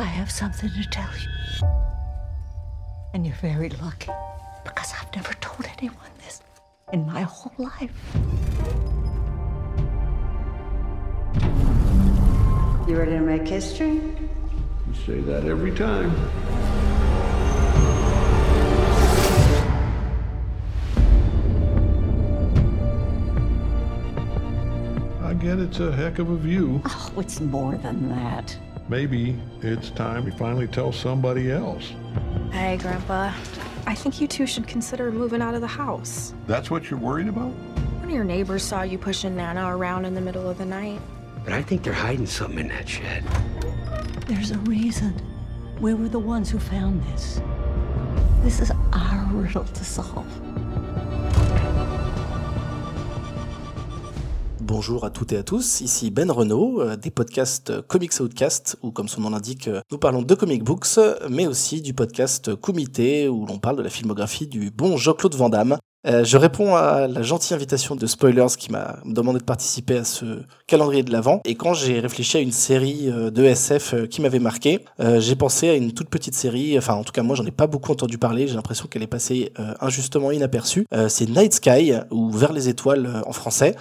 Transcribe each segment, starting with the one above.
I have something to tell you. And you're very lucky because I've never told anyone this in my whole life. You ready to make history? You say that every time. I get it's a heck of a view. Oh, it's more than that. Maybe it's time we finally tell somebody else. Hey, Grandpa. I think you two should consider moving out of the house. That's what you're worried about? One of your neighbors saw you pushing Nana around in the middle of the night. But I think they're hiding something in that shed. There's a reason. We were the ones who found this. This is our riddle to solve. Bonjour à toutes et à tous, ici Ben Renault, euh, des podcasts Comics Outcast, où comme son nom l'indique, euh, nous parlons de comic books, mais aussi du podcast Comité, où l'on parle de la filmographie du bon Jean-Claude Van Damme. Euh, je réponds à la gentille invitation de Spoilers qui m'a demandé de participer à ce calendrier de l'Avent. Et quand j'ai réfléchi à une série euh, de SF euh, qui m'avait marqué, euh, j'ai pensé à une toute petite série. Enfin, en tout cas, moi, j'en ai pas beaucoup entendu parler. J'ai l'impression qu'elle est passée euh, injustement inaperçue. Euh, c'est Night Sky ou Vers les étoiles en français,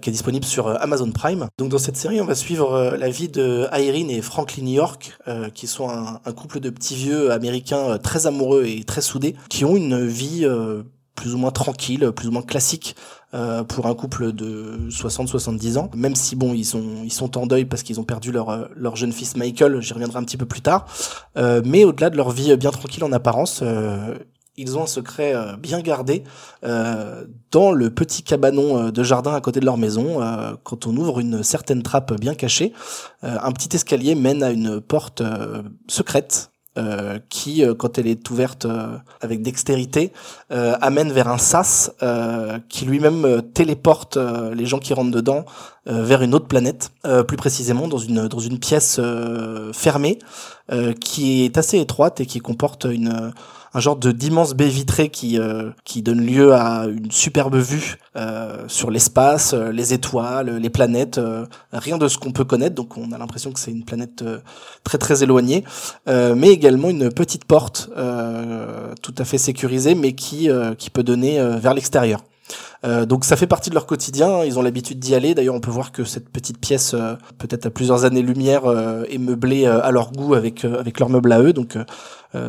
qui est disponible sur Amazon Prime. Donc, dans cette série, on va suivre la vie de Irene et Franklin York, qui sont un, un couple de petits vieux américains très amoureux et très soudés, qui ont une vie plus ou moins tranquille, plus ou moins classique euh, pour un couple de 60-70 ans. Même si bon, ils sont en deuil parce qu'ils ont perdu leur euh, leur jeune fils Michael. J'y reviendrai un petit peu plus tard. Euh, mais au-delà de leur vie bien tranquille en apparence. euh, ils ont un secret euh, bien gardé euh, dans le petit cabanon euh, de jardin à côté de leur maison. euh, quand on ouvre une certaine trappe bien cachée, euh, un petit escalier mène à une porte euh, secrète euh, qui, euh, quand elle est ouverte euh, avec dextérité, euh, amène vers un sas euh, qui lui-même euh, téléporte les gens qui rentrent dedans vers une autre planète, plus précisément dans une dans une pièce fermée qui est assez étroite et qui comporte une un genre de d'immense baie vitrée qui euh, qui donne lieu à une superbe vue euh, sur l'espace, euh, les étoiles, les planètes, euh, rien de ce qu'on peut connaître. Donc on a l'impression que c'est une planète très très éloignée, mais également une petite porte tout à fait sécurisée, mais qui qui peut donner vers l'extérieur. Euh, donc ça fait partie de leur quotidien, ils ont l'habitude d'y aller. D'ailleurs, on peut voir que cette petite pièce, euh, peut-être à plusieurs années-lumière, euh, est meublée euh, à leur goût avec euh, avec leurs meubles à eux. Donc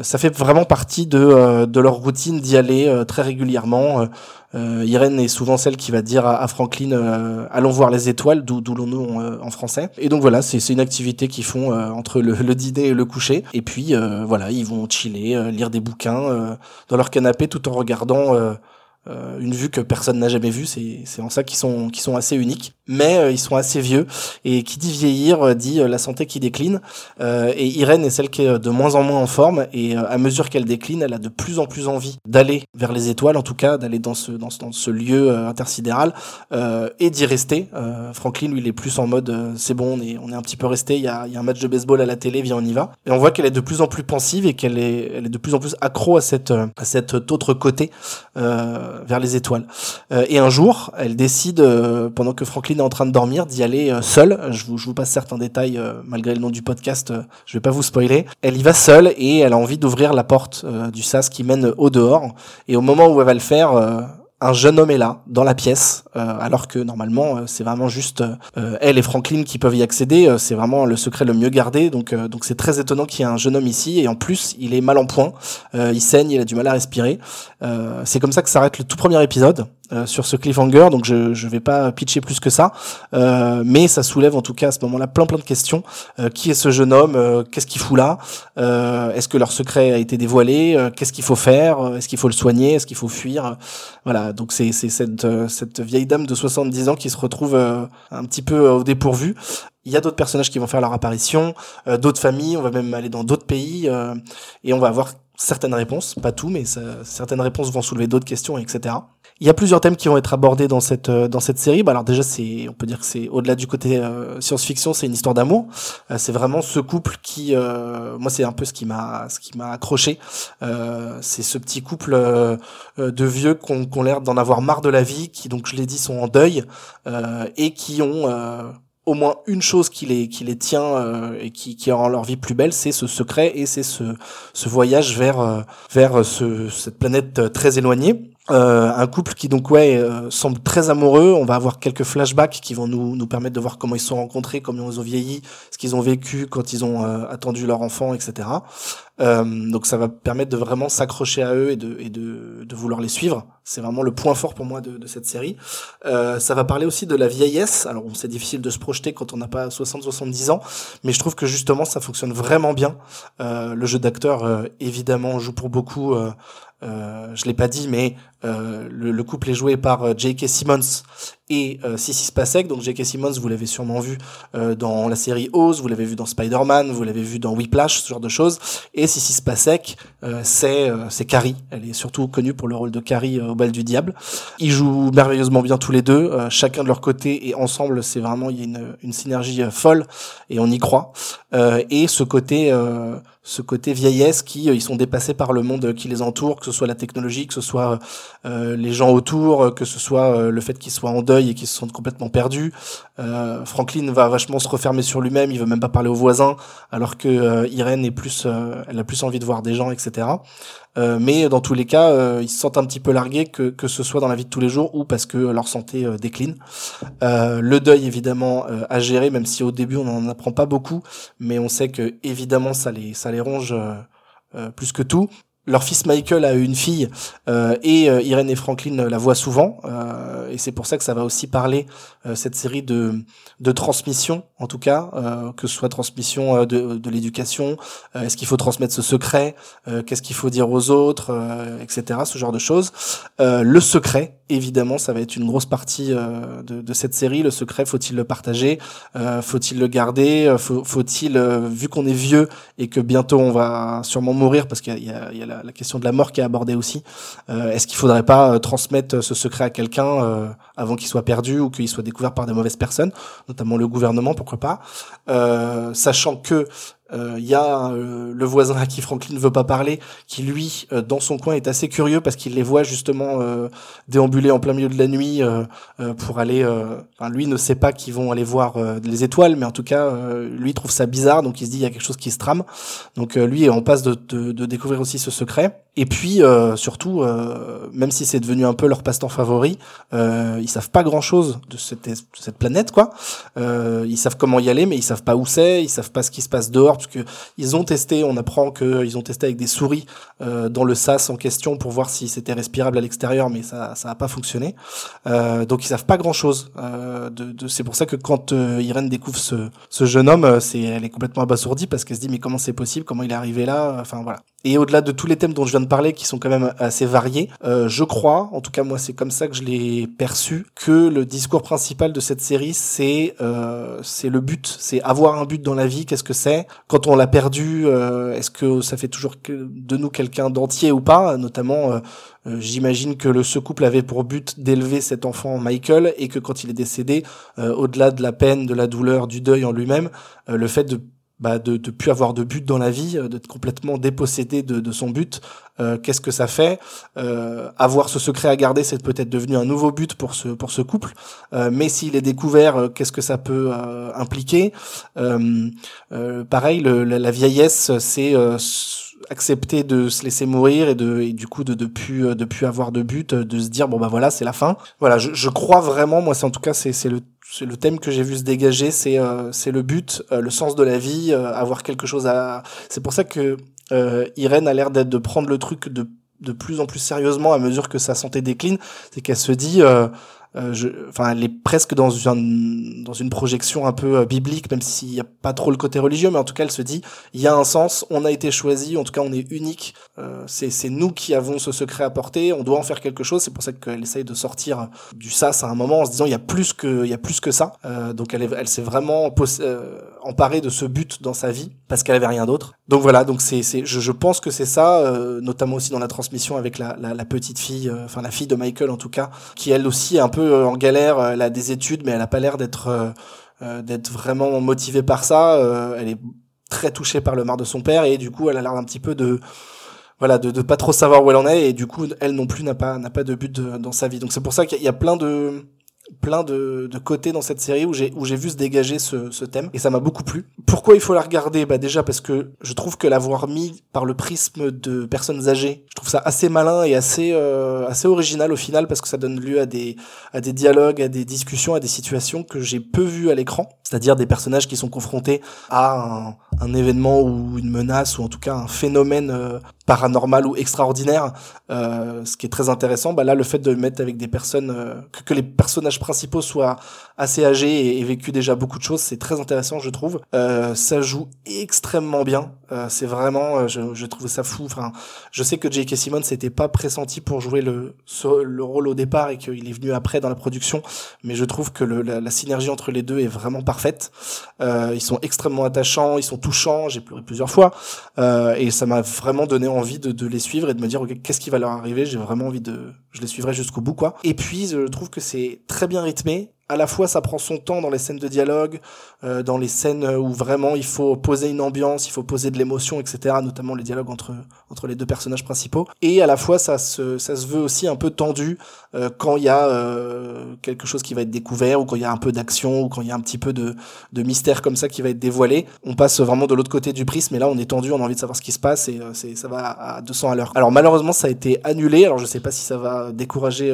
ça fait vraiment partie de de leur routine d'y aller très régulièrement. Irène est souvent celle qui va dire à, à Franklin allons voir les étoiles, d'où l'on nom en français. Et donc voilà, c'est une activité qu'ils font entre le, le dîner et le coucher. Et puis voilà, ils vont chiller, lire des bouquins dans leur canapé tout en regardant. Euh, une vue que personne n'a jamais vue, c'est en ça qu'ils sont qu'ils sont assez uniques, mais euh, ils sont assez vieux et qui dit vieillir euh, dit euh, la santé qui décline Euh, et Irène est celle qui est de moins en moins en forme et euh, à mesure qu'elle décline, elle a de plus en plus envie d'aller vers les étoiles, en tout cas d'aller dans ce dans ce, dans ce lieu euh, intersidéral euh, et d'y rester. Euh, Franklin lui il est plus en mode euh, c'est bon, on est on est un petit peu resté, il y a il y a un match de baseball à la télé, viens on y va. Et on voit qu'elle est de plus en plus pensive et qu'elle est elle est de plus en plus accro à cette euh, à cet autre côté euh, vers les étoiles. Euh, et un jour, elle décide, euh, pendant que Franklin en train de dormir, d'y aller euh, seule. Je vous, je vous passe certains détails, euh, malgré le nom du podcast, euh, je vais pas vous spoiler. Elle y va seule et elle a envie d'ouvrir la porte du sas qui mène au dehors. Et au moment où elle va le faire, un jeune homme est là, dans la pièce, euh, alors que normalement, euh, c'est vraiment juste euh, elle et Franklin qui peuvent y accéder. c'est vraiment le secret le mieux gardé. Donc, donc c'est très étonnant qu'il y ait un jeune homme ici. Et en plus, il est mal en point. Il saigne, il a du mal à respirer. C'est comme ça que s'arrête le tout premier épisode. Euh, sur ce cliffhanger, donc je je vais pas pitcher plus que ça, euh, mais ça soulève en tout cas à ce moment-là plein plein de questions. Euh, qui est ce jeune homme? Euh, Qu'est-ce qu'il fout là? Euh, Est-ce que leur secret a été dévoilé? Euh, Qu'est-ce qu'il faut faire? Est-ce qu'il faut le soigner? Est-ce qu'il faut fuir? Voilà, donc c'est c'est cette cette vieille dame de 70 ans qui se retrouve un petit peu au dépourvu. Il y a d'autres personnages qui vont faire leur apparition, d'autres familles, on va même aller dans d'autres pays, et on va avoir certaines réponses, pas tout, mais certaines réponses vont soulever d'autres questions, etc. Il y a plusieurs thèmes qui vont être abordés dans cette euh, dans cette série. Bah alors déjà c'est on peut dire que c'est au-delà du côté euh, science-fiction, c'est une histoire d'amour. Euh, c'est vraiment ce couple qui euh, moi c'est un peu ce qui m'a ce qui m'a accroché. Euh, c'est ce petit couple euh, de vieux qui ont l'air d'en avoir marre de la vie, qui donc je l'ai dit sont en deuil et qui ont au moins une chose qui les qui les tient euh, et qui qui rend leur vie plus belle, c'est ce secret et c'est ce ce voyage vers vers ce cette planète très éloignée. Euh, un couple qui donc ouais semble très amoureux. On va avoir quelques flashbacks qui vont nous nous permettre de voir comment ils se sont rencontrés, comment ils ont vieilli, ce qu'ils ont vécu quand ils ont attendu leur enfant, etc. donc ça va permettre de vraiment s'accrocher à eux et de et de de vouloir les suivre. C'est vraiment le point fort pour moi de, de cette série. ça va parler aussi de la vieillesse. Alors c'est difficile de se projeter quand on n'a pas 60-70 ans, mais je trouve que justement ça fonctionne vraiment bien. Euh, le jeu d'acteur évidemment joue pour beaucoup. Euh, euh, je l'ai pas dit, mais euh, le, le, couple est joué par euh, J.K. Simmons et euh, Sissy Spacek. Donc J.K. Simmons, vous l'avez sûrement vu euh, dans la série Oz, vous l'avez vu dans Spider-Man, vous l'avez vu dans Whiplash, ce genre de choses. Et Sissy Spacek, c'est Carrie. Elle est surtout connue pour le rôle de Carrie au bal du diable. Ils jouent merveilleusement bien tous les deux, chacun de leur côté et ensemble, c'est vraiment il y a une, une synergie folle et on y croit. et ce côté ce côté vieillesse qui ils sont dépassés par le monde qui les entoure, que ce soit la technologie, que ce soit les gens autour, que ce soit euh, le fait qu'ils soient en deuil et qu'ils se sentent complètement perdus. Euh, Franklin va vachement se refermer sur lui-même, il veut même pas parler aux voisins, alors que Irène est plus, elle a plus envie de voir des gens, etc. mais dans tous les cas, ils se sentent un petit peu largués, que, que ce soit dans la vie de tous les jours ou parce que leur santé décline. le deuil, évidemment, à gérer, même si au début on n'en apprend pas beaucoup, mais on sait que évidemment ça les, ça les ronge plus que tout leur fils Michael a une fille euh, et euh, Irène et Franklin la voient souvent euh, et c'est pour ça que ça va aussi parler euh, cette série de de transmission en tout cas euh, que ce soit transmission de, de l'éducation est-ce qu'il faut transmettre ce secret qu'est-ce qu'il faut dire aux autres etc ce genre de choses. Le secret évidemment ça va être une grosse partie de, de cette série. Le secret faut-il le partager faut-il le garder faut, faut-il vu qu'on est vieux et que bientôt on va sûrement mourir parce qu'il y a, il y a la, la, question de la mort qui est abordée aussi. Euh, Est-ce qu'il faudrait pas euh, transmettre ce secret à quelqu'un euh, avant qu'il soit perdu ou qu'il soit découvert par des mauvaises personnes, notamment le gouvernement, pourquoi pas, euh, sachant que il euh, y a euh, le voisin à qui Franklin ne veut pas parler, qui lui, euh, dans son coin, est assez curieux parce qu'il les voit justement déambuler en plein milieu de la nuit pour aller. Enfin, lui ne sait pas qu'ils vont aller voir les étoiles, mais en tout cas, lui trouve ça bizarre, donc il se dit il y a quelque chose qui se trame. Donc lui en passe de, de, de découvrir aussi ce secret. Et puis surtout, même si c'est devenu un peu leur passe-temps favori, ils savent pas grand-chose de cette, planète, quoi. ils savent comment y aller, mais ils savent pas où c'est, ils savent pas ce qui se passe dehors parce que ils ont testé, on apprend qu'ils ont testé avec des souris euh, dans le sas en question pour voir si c'était respirable à l'extérieur, mais ça ça a pas fonctionné. Euh, donc ils savent pas grand chose. Euh, de, de c'est pour ça que quand euh, Irène découvre ce, ce jeune homme, euh, c'est elle est complètement abasourdie parce qu'elle se dit mais comment c'est possible, comment il est arrivé là, enfin voilà. Et au-delà de tous les thèmes dont je viens de parler, qui sont quand même assez variés, euh, je crois, en tout cas moi c'est comme ça que je l'ai perçu, que le discours principal de cette série c'est euh, c'est le but, c'est avoir un but dans la vie. Qu'est-ce que c'est? Quand on l'a perdu, euh, est-ce que ça fait toujours de nous quelqu'un d'entier ou pas? Notamment, euh, euh, j'imagine que le, ce couple avait pour but d'élever cet enfant Michael et que quand il est décédé, au-delà de la peine, de la douleur, du deuil en lui-même, le fait de bah, de ne plus avoir de but dans la vie, euh, d'être complètement dépossédé de, de son but. Euh, Qu'est-ce que ça fait euh, Avoir ce secret à garder, c'est peut-être devenu un nouveau but pour ce pour ce couple. Euh, mais s'il est découvert, euh, qu'est-ce que ça peut euh, impliquer Pareil, le, la, la, vieillesse, c'est accepter de se laisser mourir et de et du coup de de plus de plus avoir de but, de se dire bon bah voilà c'est la fin. Voilà, je, je crois vraiment, moi c'est en tout cas c'est c'est le c'est le thème que j'ai vu se dégager, c'est euh, c'est le but, euh, le sens de la vie, euh, avoir quelque chose à. C'est pour ça que Irène a l'air d'être de prendre le truc de de plus en plus sérieusement à mesure que sa santé décline. C'est qu'elle se dit euh, enfin, elle est presque dans une dans une projection un peu euh, biblique, même s'il n'y a pas trop le côté religieux, mais en tout cas, elle se dit, il y a un sens, on a été choisi, en tout cas, on est unique. Euh, c'est c'est nous qui avons ce secret à porter, on doit en faire quelque chose. C'est pour ça qu'elle essaye de sortir du sas à un moment en se disant, il y a plus que il y a plus que ça. Euh, donc elle est, elle s'est vraiment euh, emparée de ce but dans sa vie parce qu'elle avait rien d'autre. Donc voilà, donc c'est c'est je, je pense que c'est ça, notamment aussi dans la transmission avec la la, la petite fille, enfin la fille de Michael en tout cas, qui elle aussi est un peu euh, en galère. Elle a des études, mais elle a pas l'air d'être euh, euh, d'être vraiment motivée par ça. elle est très touchée par le mar de son père et du coup, elle a l'air un petit peu de voilà de, de pas trop savoir où elle en est et du coup elle non plus n'a pas n'a pas de but dans sa vie donc c'est pour ça qu'il y, a plein de plein de, de côtés dans cette série où j'ai où j'ai vu se dégager ce, ce thème et ça m'a beaucoup plu. Pourquoi il faut la regarder? Bah déjà parce que je trouve que l'avoir mis par le prisme de personnes âgées, je trouve ça assez malin et assez euh, assez original au final parce que ça donne lieu à des à des dialogues, à des discussions, à des situations que j'ai peu vues à l'écran, c'est-à-dire des personnages qui sont confrontés à un, un événement ou une menace ou en tout cas un phénomène euh, paranormal ou extraordinaire, euh, ce qui est très intéressant. Bah là, le fait de mettre avec des personnes, euh, que, que, les personnages principaux soient assez âgés et, vécu déjà beaucoup de choses, c'est très intéressant, je trouve. Euh, ça joue extrêmement bien. Euh, c'est vraiment, euh, je, je trouve ça fou. Enfin, je sais que J.K. Simmons n'était pas pressenti pour jouer le le rôle au départ et qu'il est venu après dans la production, mais je trouve que la, synergie entre les deux est vraiment parfaite. ils sont extrêmement attachants, ils sont touchants. J'ai pleuré plusieurs fois et ça m'a vraiment donné envie de, de, les suivre et de me dire okay, qu'est-ce qui va leur arriver? J'ai vraiment envie de, je les suivrai jusqu'au bout quoi. Et puis je trouve que c'est très bien rythmé à la fois ça prend son temps dans les scènes de dialogue, euh, dans les scènes où vraiment il faut poser une ambiance, il faut poser de l'émotion, etc. Notamment les dialogues entre entre les deux personnages principaux. Et à la fois ça se ça se veut aussi un peu tendu euh, quand il y a euh, quelque chose qui va être découvert ou quand il y a un peu d'action ou quand il y a un petit peu de de mystère comme ça qui va être dévoilé. On passe vraiment de l'autre côté du prisme, mais là on est tendu, on a envie de savoir ce qui se passe et ça va à 200 à l'heure. Alors malheureusement ça a été annulé. Alors je sais pas si ça va décourager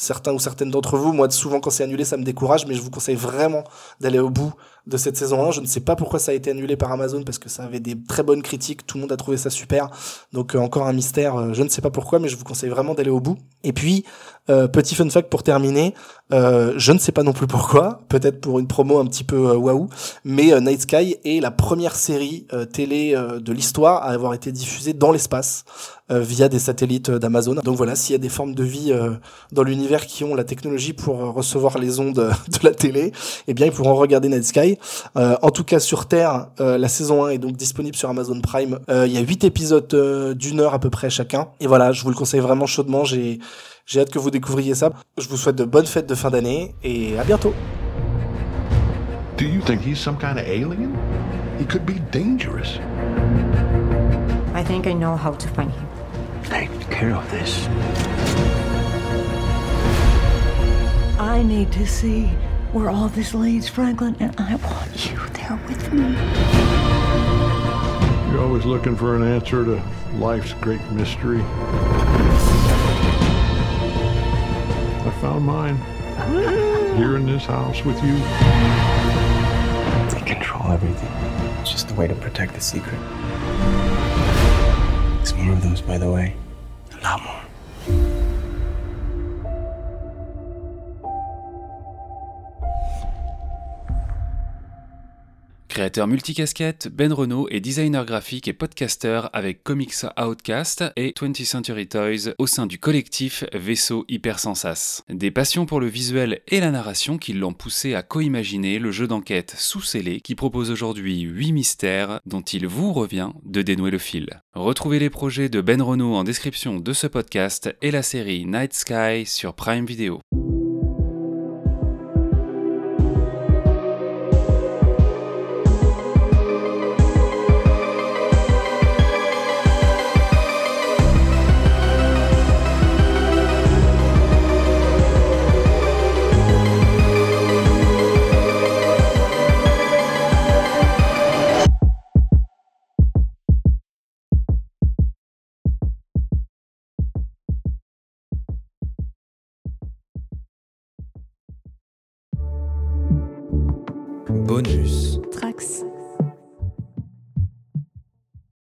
certains ou certaines d'entre vous. Moi, souvent, quand c'est annulé, ça me décourage, mais je vous conseille vraiment d'aller au bout de cette saison 1. Je ne sais pas pourquoi ça a été annulé par Amazon, parce que ça avait des très bonnes critiques, tout le monde a trouvé ça super. Donc, euh, encore un mystère, euh, je ne sais pas pourquoi, mais je vous conseille vraiment d'aller au bout. Et puis, euh, petit fun fact pour terminer, euh, je ne sais pas non plus pourquoi, peut-être pour une promo un petit peu euh, waouh, mais euh, Night Sky est la première série télé de l'histoire à avoir été diffusée dans l'espace via des satellites d'Amazon. Donc voilà, s'il y a des formes de vie dans l'univers qui ont la technologie pour recevoir les ondes de la télé, eh bien ils pourront regarder Night Sky. en tout cas sur Terre, la saison 1 est donc disponible sur Amazon Prime. Il y a 8 épisodes d'une heure à peu près chacun. Et voilà, je vous le conseille vraiment chaudement. J'ai j'ai hâte que vous découvriez ça. Je vous souhaite de bonnes fêtes de fin d'année et à bientôt. Do you think he's some kind of alien? He could be dangerous. I think I know how to find him. Take care of this. I need to see where all this leads, Franklin, and I want you there with me. You're always looking for an answer to life's great mystery. Mine here in this house with you. They control everything. It's just a way to protect the secret. There's more of those, by the way. A lot more. Créateur multicasquette, Ben Renault est designer graphique et podcaster avec Comics Outcast et 20th Century Toys au sein du collectif Vaisseau Hypersensas. Des passions pour le visuel et la narration qui l'ont poussé à co-imaginer le jeu d'enquête sous scellé qui propose aujourd'hui 8 mystères dont il vous revient de dénouer le fil. Retrouvez les projets de Ben Renault en description de ce podcast et la série Night Sky sur Prime Video.